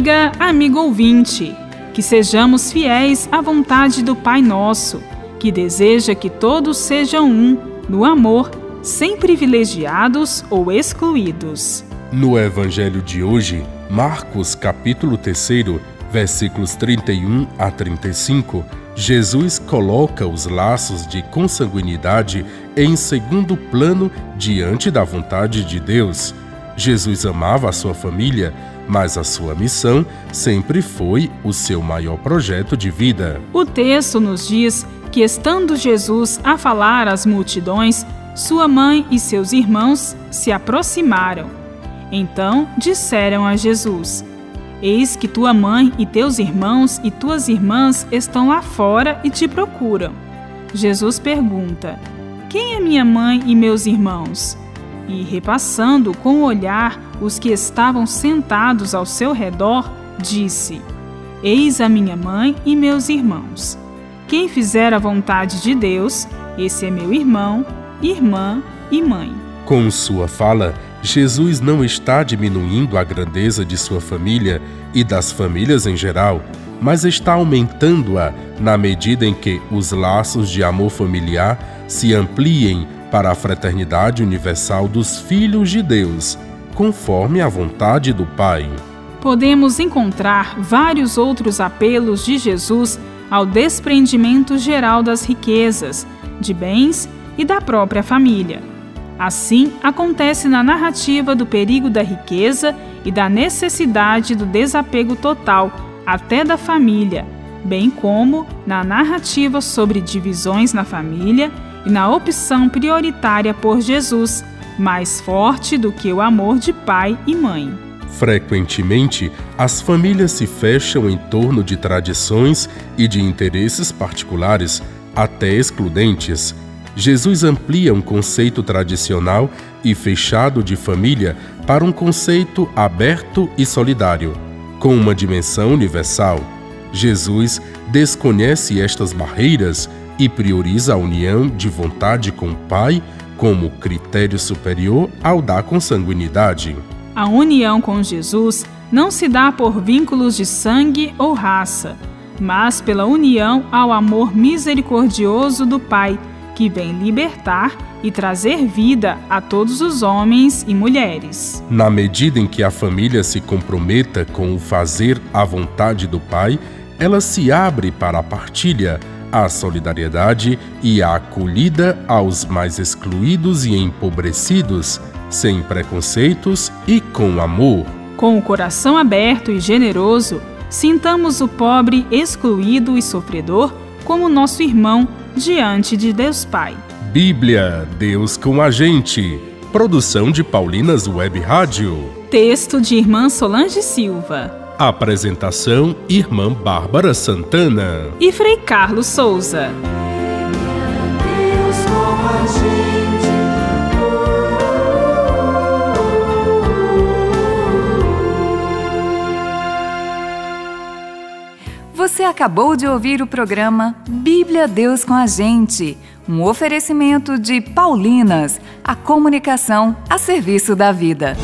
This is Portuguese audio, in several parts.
Amiga, amigo ouvinte, que sejamos fiéis à vontade do Pai Nosso, que deseja que todos sejam um, no amor, sem privilegiados ou excluídos. No Evangelho de hoje, Marcos capítulo 3, versículos 31 a 35, Jesus coloca os laços de consanguinidade em segundo plano diante da vontade de Deus. Jesus amava a sua família, mas a sua missão sempre foi o seu maior projeto de vida. O texto nos diz que, estando Jesus a falar às multidões, sua mãe e seus irmãos se aproximaram. Então disseram a Jesus: Eis que tua mãe e teus irmãos e tuas irmãs estão lá fora e te procuram. Jesus pergunta: Quem é minha mãe e meus irmãos? E, repassando com o olhar os que estavam sentados ao seu redor, disse: Eis a minha mãe e meus irmãos. Quem fizer a vontade de Deus, esse é meu irmão, irmã e mãe. Com sua fala, Jesus não está diminuindo a grandeza de sua família e das famílias em geral, mas está aumentando-a na medida em que os laços de amor familiar se ampliem para a fraternidade universal dos filhos de Deus, conforme a vontade do Pai. Podemos encontrar vários outros apelos de Jesus ao desprendimento geral das riquezas, de bens e da própria família. Assim, acontece na narrativa do perigo da riqueza e da necessidade do desapego total, até da família, bem como na narrativa sobre divisões na família e na opção prioritária por Jesus, mais forte do que o amor de pai e mãe. Frequentemente, as famílias se fecham em torno de tradições e de interesses particulares, até excludentes Jesus amplia um conceito tradicional e fechado de família para um conceito aberto e solidário, com uma dimensão universal. Jesus desconhece estas barreiras e prioriza a união de vontade com o Pai como critério superior ao da consanguinidade. A união com Jesus não se dá por vínculos de sangue ou raça, mas pela união ao amor misericordioso do Pai que vem libertar e trazer vida a todos os homens e mulheres. Na medida em que a família se comprometa com o fazer a vontade do Pai, ela se abre para a partilha, a solidariedade e a acolhida aos mais excluídos e empobrecidos, sem preconceitos e com amor. Com o coração aberto e generoso, sintamos o pobre excluído e sofredor como nosso irmão diante de Deus Pai. Bíblia, Deus com a gente. Produção de Paulinas Web Rádio. Texto de Irmã Solange Silva. Apresentação: Irmã Bárbara Santana e Frei Carlos Souza. Deus com a gente. Você acabou de ouvir o programa Bíblia Deus com a Gente, um oferecimento de Paulinas, a comunicação a serviço da vida.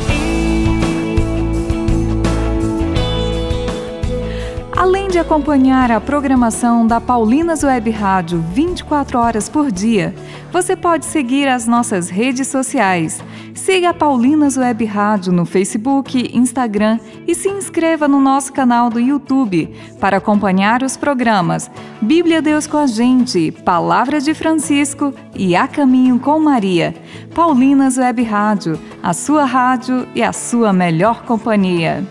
Além de acompanhar a programação da Paulinas Web Rádio 24 horas por dia, você pode seguir as nossas redes sociais. Siga a Paulinas Web Rádio no Facebook, Instagram e se inscreva no nosso canal do YouTube para acompanhar os programas Bíblia Deus com a Gente, Palavra de Francisco e A Caminho com Maria. Paulinas Web Rádio, a sua rádio e a sua melhor companhia.